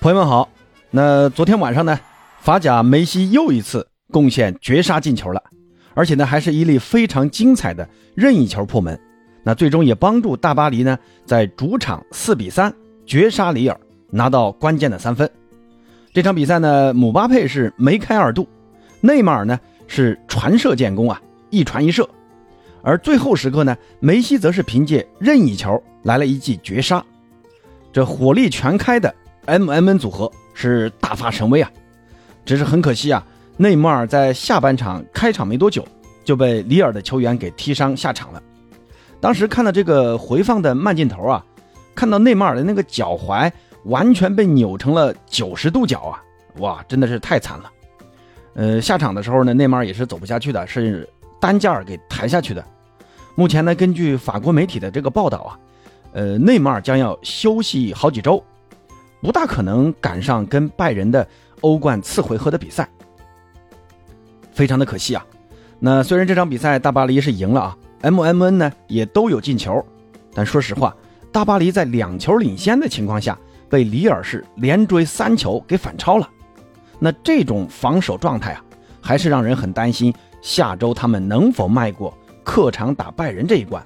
朋友们好，那昨天晚上呢，法甲梅西又一次贡献绝杀进球了，而且呢还是一粒非常精彩的任意球破门，那最终也帮助大巴黎呢在主场四比三绝杀里尔，拿到关键的三分。这场比赛呢，姆巴佩是梅开二度，内马尔呢是传射建功啊，一传一射，而最后时刻呢，梅西则是凭借任意球来了一记绝杀，这火力全开的。M M N 组合是大发神威啊，只是很可惜啊，内马尔在下半场开场没多久就被里尔的球员给踢伤下场了。当时看到这个回放的慢镜头啊，看到内马尔的那个脚踝完全被扭成了九十度角啊，哇，真的是太惨了。呃，下场的时候呢，内马尔也是走不下去的，是担架给抬下去的。目前呢，根据法国媒体的这个报道啊，呃，内马尔将要休息好几周。不大可能赶上跟拜仁的欧冠次回合的比赛，非常的可惜啊。那虽然这场比赛大巴黎是赢了啊，M M N 呢也都有进球，但说实话，大巴黎在两球领先的情况下，被里尔是连追三球给反超了。那这种防守状态啊，还是让人很担心下周他们能否迈过客场打拜仁这一关。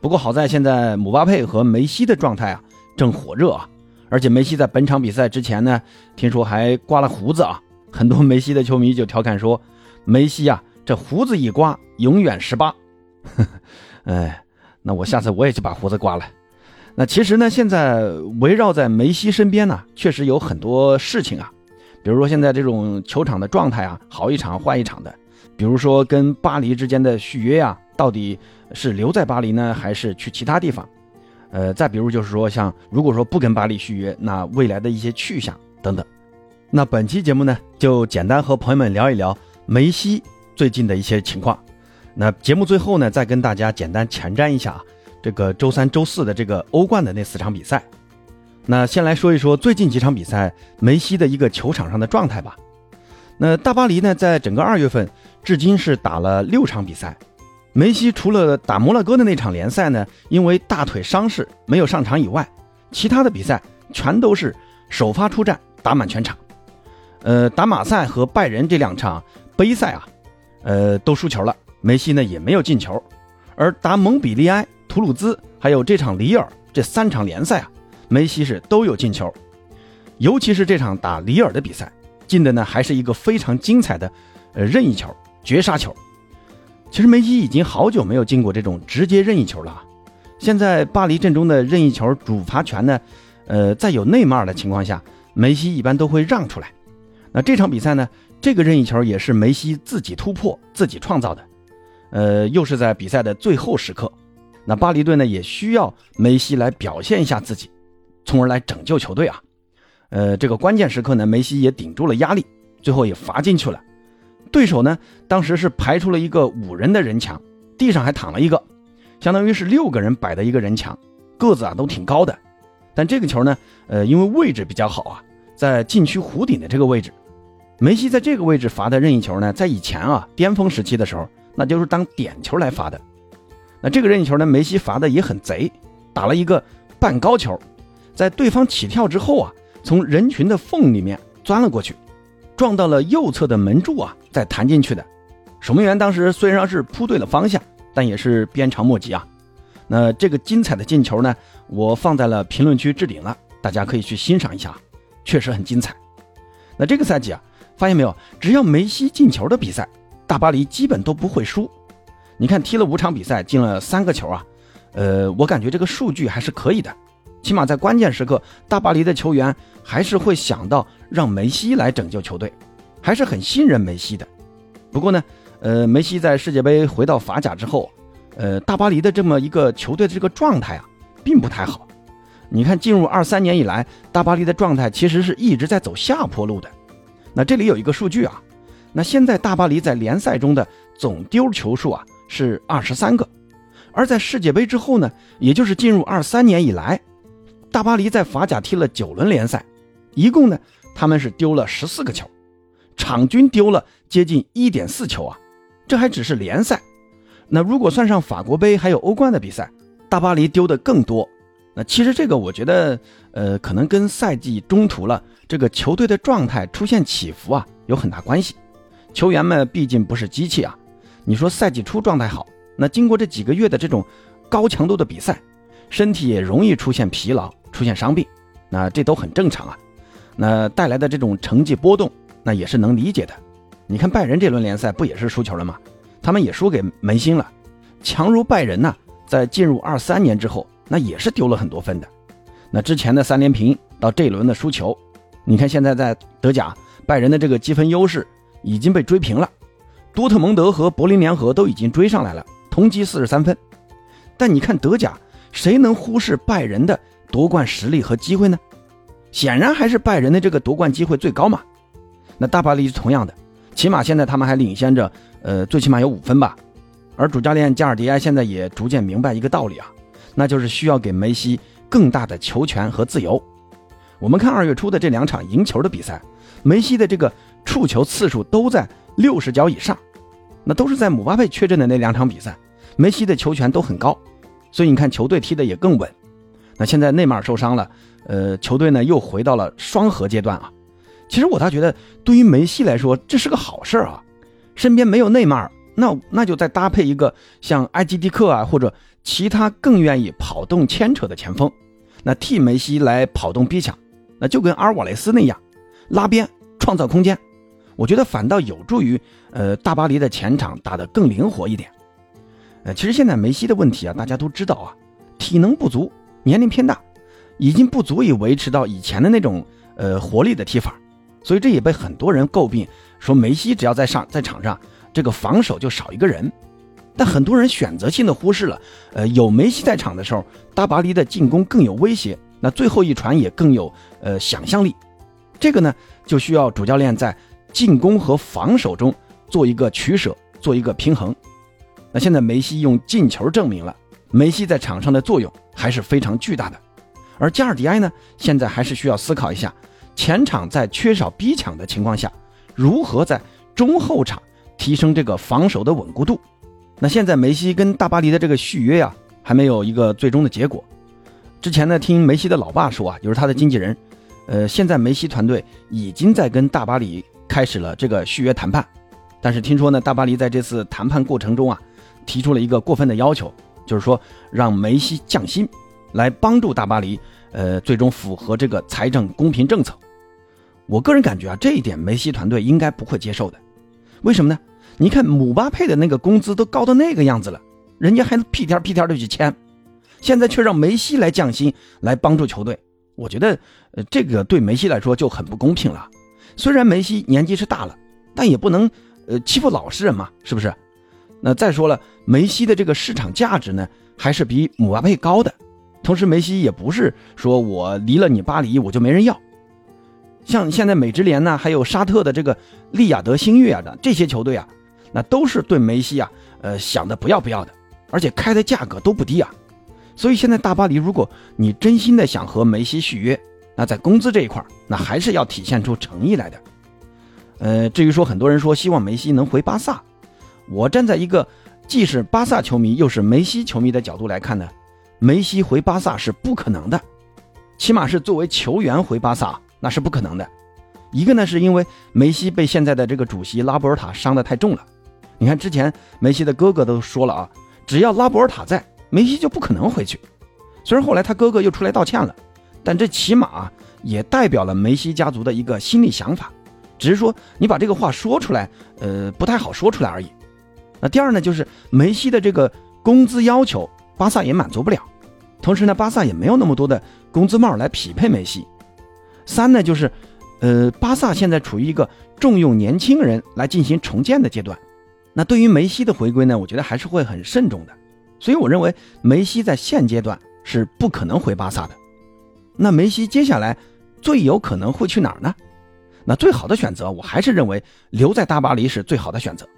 不过好在现在姆巴佩和梅西的状态啊正火热啊。而且梅西在本场比赛之前呢，听说还刮了胡子啊！很多梅西的球迷就调侃说：“梅西呀，这胡子一刮，永远十八。”哎，那我下次我也去把胡子刮了。那其实呢，现在围绕在梅西身边呢，确实有很多事情啊，比如说现在这种球场的状态啊，好一场坏一场的；比如说跟巴黎之间的续约呀，到底是留在巴黎呢，还是去其他地方？呃，再比如就是说，像如果说不跟巴黎续约，那未来的一些去向等等。那本期节目呢，就简单和朋友们聊一聊梅西最近的一些情况。那节目最后呢，再跟大家简单前瞻一下啊，这个周三、周四的这个欧冠的那四场比赛。那先来说一说最近几场比赛梅西的一个球场上的状态吧。那大巴黎呢，在整个二月份至今是打了六场比赛。梅西除了打摩洛哥的那场联赛呢，因为大腿伤势没有上场以外，其他的比赛全都是首发出战，打满全场。呃，打马赛和拜仁这两场杯赛啊，呃，都输球了，梅西呢也没有进球。而打蒙彼利埃、图鲁兹还有这场里尔这三场联赛啊，梅西是都有进球。尤其是这场打里尔的比赛，进的呢还是一个非常精彩的呃任意球、绝杀球。其实梅西已经好久没有进过这种直接任意球了。现在巴黎阵中的任意球主罚权呢，呃，在有内马尔的情况下，梅西一般都会让出来。那这场比赛呢，这个任意球也是梅西自己突破、自己创造的。呃，又是在比赛的最后时刻，那巴黎队呢也需要梅西来表现一下自己，从而来拯救球队啊。呃，这个关键时刻呢，梅西也顶住了压力，最后也罚进去了。对手呢，当时是排出了一个五人的人墙，地上还躺了一个，相当于是六个人摆的一个人墙，个子啊都挺高的。但这个球呢，呃，因为位置比较好啊，在禁区弧顶的这个位置，梅西在这个位置罚的任意球呢，在以前啊巅峰时期的时候，那就是当点球来罚的。那这个任意球呢，梅西罚的也很贼，打了一个半高球，在对方起跳之后啊，从人群的缝里面钻了过去。撞到了右侧的门柱啊，再弹进去的。守门员当时虽然是扑对了方向，但也是鞭长莫及啊。那这个精彩的进球呢，我放在了评论区置顶了，大家可以去欣赏一下，确实很精彩。那这个赛季啊，发现没有，只要梅西进球的比赛，大巴黎基本都不会输。你看踢了五场比赛，进了三个球啊，呃，我感觉这个数据还是可以的。起码在关键时刻，大巴黎的球员还是会想到让梅西来拯救球队，还是很信任梅西的。不过呢，呃，梅西在世界杯回到法甲之后，呃，大巴黎的这么一个球队的这个状态啊，并不太好。你看，进入二三年以来，大巴黎的状态其实是一直在走下坡路的。那这里有一个数据啊，那现在大巴黎在联赛中的总丢球数啊是二十三个，而在世界杯之后呢，也就是进入二三年以来。大巴黎在法甲踢了九轮联赛，一共呢，他们是丢了十四个球，场均丢了接近一点四球啊，这还只是联赛。那如果算上法国杯还有欧冠的比赛，大巴黎丢的更多，那其实这个我觉得，呃，可能跟赛季中途了这个球队的状态出现起伏啊有很大关系。球员们毕竟不是机器啊，你说赛季初状态好，那经过这几个月的这种高强度的比赛，身体也容易出现疲劳、出现伤病，那这都很正常啊。那带来的这种成绩波动，那也是能理解的。你看拜仁这轮联赛不也是输球了吗？他们也输给门兴了。强如拜仁呢，在进入二三年之后，那也是丢了很多分的。那之前的三连平到这一轮的输球，你看现在在德甲，拜仁的这个积分优势已经被追平了。多特蒙德和柏林联合都已经追上来了，同积四十三分。但你看德甲，谁能忽视拜仁的夺冠实力和机会呢？显然还是拜仁的这个夺冠机会最高嘛。那大巴黎是同样的，起码现在他们还领先着，呃，最起码有五分吧。而主教练加尔迪埃现在也逐渐明白一个道理啊，那就是需要给梅西更大的球权和自由。我们看二月初的这两场赢球的比赛，梅西的这个触球次数都在六十脚以上，那都是在姆巴佩缺阵的那两场比赛，梅西的球权都很高，所以你看球队踢得也更稳。那现在内马尔受伤了。呃，球队呢又回到了双核阶段啊。其实我倒觉得，对于梅西来说，这是个好事啊。身边没有内马尔，那那就再搭配一个像埃基蒂克啊，或者其他更愿意跑动牵扯的前锋，那替梅西来跑动逼抢，那就跟阿尔瓦雷斯那样拉边创造空间。我觉得反倒有助于呃大巴黎的前场打得更灵活一点。呃，其实现在梅西的问题啊，大家都知道啊，体能不足，年龄偏大。已经不足以维持到以前的那种呃活力的踢法，所以这也被很多人诟病，说梅西只要在上在场上，这个防守就少一个人。但很多人选择性的忽视了，呃，有梅西在场的时候，大巴黎的进攻更有威胁，那最后一传也更有呃想象力。这个呢，就需要主教练在进攻和防守中做一个取舍，做一个平衡。那现在梅西用进球证明了，梅西在场上的作用还是非常巨大的。而加尔迪埃呢，现在还是需要思考一下，前场在缺少逼抢的情况下，如何在中后场提升这个防守的稳固度。那现在梅西跟大巴黎的这个续约呀，还没有一个最终的结果。之前呢，听梅西的老爸说啊，就是他的经纪人，呃，现在梅西团队已经在跟大巴黎开始了这个续约谈判。但是听说呢，大巴黎在这次谈判过程中啊，提出了一个过分的要求，就是说让梅西降薪。来帮助大巴黎，呃，最终符合这个财政公平政策。我个人感觉啊，这一点梅西团队应该不会接受的。为什么呢？你看姆巴佩的那个工资都高到那个样子了，人家还屁颠屁颠的去签，现在却让梅西来降薪来帮助球队。我觉得，呃，这个对梅西来说就很不公平了。虽然梅西年纪是大了，但也不能，呃，欺负老实人嘛，是不是？那再说了，梅西的这个市场价值呢，还是比姆巴佩高的。同时，梅西也不是说我离了你巴黎我就没人要，像现在美职联呢，还有沙特的这个利雅得星月啊的这些球队啊，那都是对梅西啊，呃想的不要不要的，而且开的价格都不低啊。所以现在大巴黎，如果你真心的想和梅西续约，那在工资这一块那还是要体现出诚意来的。呃，至于说很多人说希望梅西能回巴萨，我站在一个既是巴萨球迷又是梅西球迷的角度来看呢。梅西回巴萨是不可能的，起码是作为球员回巴萨那是不可能的。一个呢，是因为梅西被现在的这个主席拉波尔塔伤得太重了。你看之前梅西的哥哥都说了啊，只要拉波尔塔在，梅西就不可能回去。虽然后来他哥哥又出来道歉了，但这起码也代表了梅西家族的一个心理想法。只是说你把这个话说出来，呃，不太好说出来而已。那第二呢，就是梅西的这个工资要求，巴萨也满足不了。同时呢，巴萨也没有那么多的工资帽来匹配梅西。三呢，就是，呃，巴萨现在处于一个重用年轻人来进行重建的阶段。那对于梅西的回归呢，我觉得还是会很慎重的。所以我认为梅西在现阶段是不可能回巴萨的。那梅西接下来最有可能会去哪儿呢？那最好的选择，我还是认为留在大巴黎是最好的选择。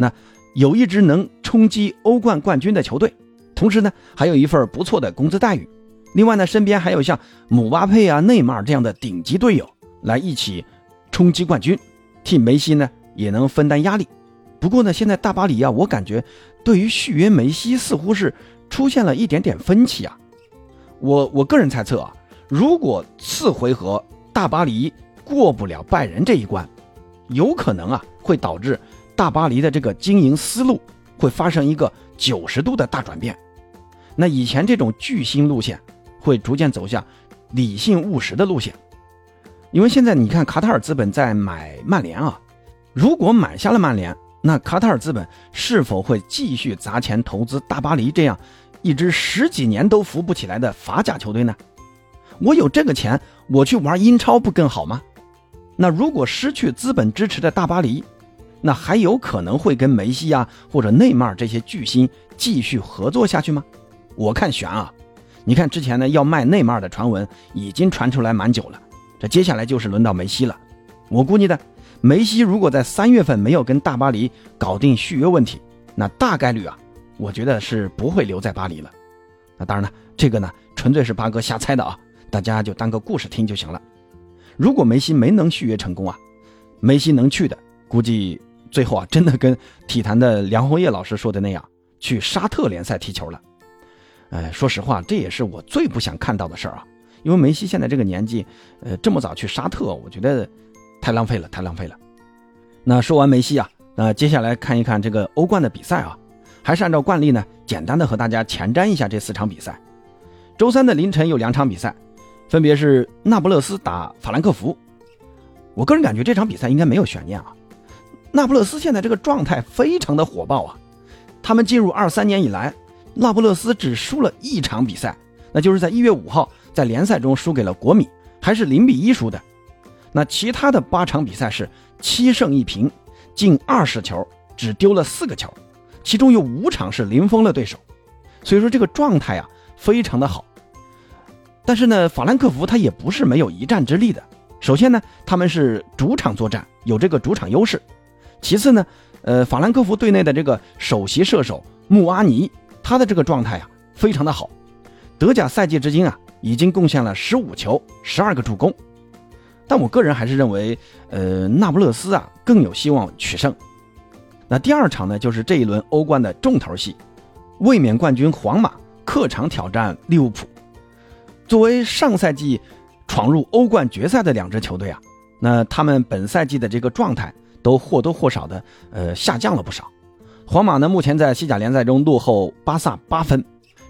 那有一支能冲击欧冠冠军的球队。同时呢，还有一份不错的工资待遇。另外呢，身边还有像姆巴佩啊、内马尔这样的顶级队友来一起冲击冠军，替梅西呢也能分担压力。不过呢，现在大巴黎啊，我感觉对于续约梅西似乎是出现了一点点分歧啊。我我个人猜测啊，如果次回合大巴黎过不了拜仁这一关，有可能啊会导致大巴黎的这个经营思路会发生一个九十度的大转变。那以前这种巨星路线会逐渐走向理性务实的路线，因为现在你看卡塔尔资本在买曼联啊，如果买下了曼联。那卡塔尔资本是否会继续砸钱投资大巴黎这样一支十几年都扶不起来的法甲球队呢？我有这个钱，我去玩英超不更好吗？那如果失去资本支持的大巴黎，那还有可能会跟梅西啊或者内马尔这些巨星继续合作下去吗？我看悬啊！你看之前呢要卖内马尔的传闻已经传出来蛮久了，这接下来就是轮到梅西了。我估计的。梅西如果在三月份没有跟大巴黎搞定续约问题，那大概率啊，我觉得是不会留在巴黎了。那当然了，这个呢纯粹是八哥瞎猜的啊，大家就当个故事听就行了。如果梅西没能续约成功啊，梅西能去的，估计最后啊真的跟体坛的梁红叶老师说的那样，去沙特联赛踢球了。哎，说实话，这也是我最不想看到的事儿啊，因为梅西现在这个年纪，呃，这么早去沙特，我觉得。太浪费了，太浪费了。那说完梅西啊，那接下来看一看这个欧冠的比赛啊，还是按照惯例呢，简单的和大家前瞻一下这四场比赛。周三的凌晨有两场比赛，分别是那不勒斯打法兰克福。我个人感觉这场比赛应该没有悬念啊。那不勒斯现在这个状态非常的火爆啊，他们进入二三年以来，那不勒斯只输了一场比赛，那就是在一月五号在联赛中输给了国米，还是零比一输的。那其他的八场比赛是七胜一平，进二十球，只丢了四个球，其中有五场是零封了对手，所以说这个状态啊非常的好。但是呢，法兰克福他也不是没有一战之力的。首先呢，他们是主场作战，有这个主场优势。其次呢，呃，法兰克福队内的这个首席射手穆阿尼，他的这个状态啊非常的好，德甲赛季至今啊已经贡献了十五球，十二个助攻。但我个人还是认为，呃，那不勒斯啊更有希望取胜。那第二场呢，就是这一轮欧冠的重头戏，卫冕冠军皇马客场挑战利物浦。作为上赛季闯入欧冠决赛的两支球队啊，那他们本赛季的这个状态都或多或少的呃下降了不少。皇马呢目前在西甲联赛中落后巴萨八分，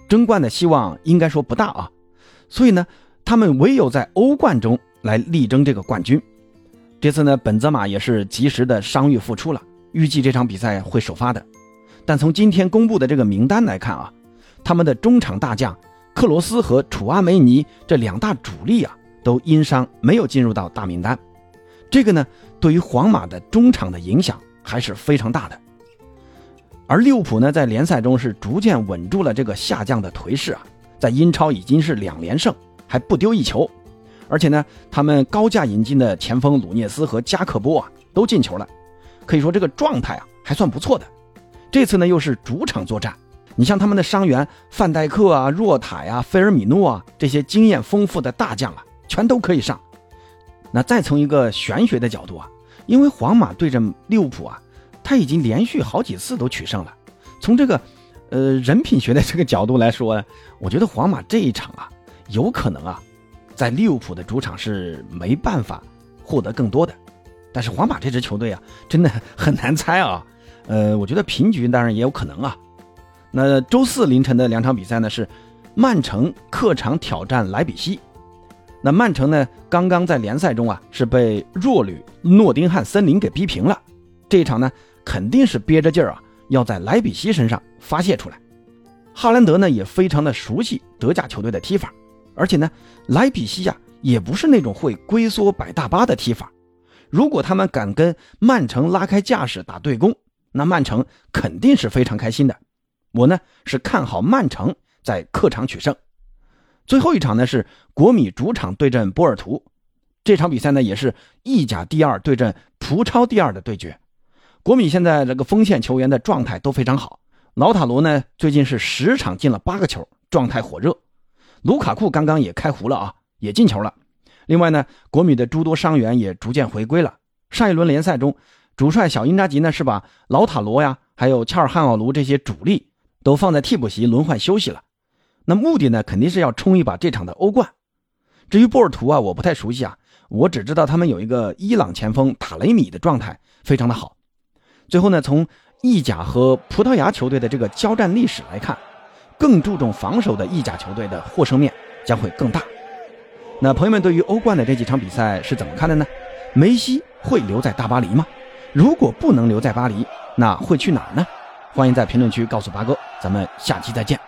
争冠的希望应该说不大啊。所以呢，他们唯有在欧冠中。来力争这个冠军。这次呢，本泽马也是及时的伤愈复出了，预计这场比赛会首发的。但从今天公布的这个名单来看啊，他们的中场大将克罗斯和楚阿梅尼这两大主力啊，都因伤没有进入到大名单。这个呢，对于皇马的中场的影响还是非常大的。而利物浦呢，在联赛中是逐渐稳住了这个下降的颓势啊，在英超已经是两连胜，还不丢一球。而且呢，他们高价引进的前锋鲁涅斯和加克波啊都进球了，可以说这个状态啊还算不错的。这次呢又是主场作战，你像他们的伤员范戴克啊、若塔呀、菲尔米诺啊这些经验丰富的大将啊，全都可以上。那再从一个玄学的角度啊，因为皇马对阵利物浦啊，他已经连续好几次都取胜了。从这个，呃人品学的这个角度来说，我觉得皇马这一场啊，有可能啊。在利物浦的主场是没办法获得更多的，但是皇马这支球队啊，真的很难猜啊。呃，我觉得平局当然也有可能啊。那周四凌晨的两场比赛呢是曼城客场挑战莱比锡。那曼城呢刚刚在联赛中啊是被弱旅诺丁汉森林给逼平了，这一场呢肯定是憋着劲儿啊要在莱比锡身上发泄出来。哈兰德呢也非常的熟悉德甲球队的踢法。而且呢，莱比锡呀也不是那种会龟缩摆大巴的踢法。如果他们敢跟曼城拉开架势打对攻，那曼城肯定是非常开心的。我呢是看好曼城在客场取胜。最后一场呢是国米主场对阵波尔图，这场比赛呢也是意甲第二对阵葡超第二的对决。国米现在这个锋线球员的状态都非常好，老塔罗呢最近是十场进了八个球，状态火热。卢卡库刚刚也开胡了啊，也进球了。另外呢，国米的诸多伤员也逐渐回归了。上一轮联赛中，主帅小因扎吉呢是把老塔罗呀，还有恰尔汉奥卢这些主力都放在替补席轮换休息了。那目的呢，肯定是要冲一把这场的欧冠。至于波尔图啊，我不太熟悉啊，我只知道他们有一个伊朗前锋塔雷米的状态非常的好。最后呢，从意甲和葡萄牙球队的这个交战历史来看，更注重防守的意甲球队的获胜面将会更大。那朋友们对于欧冠的这几场比赛是怎么看的呢？梅西会留在大巴黎吗？如果不能留在巴黎，那会去哪儿呢？欢迎在评论区告诉八哥，咱们下期再见。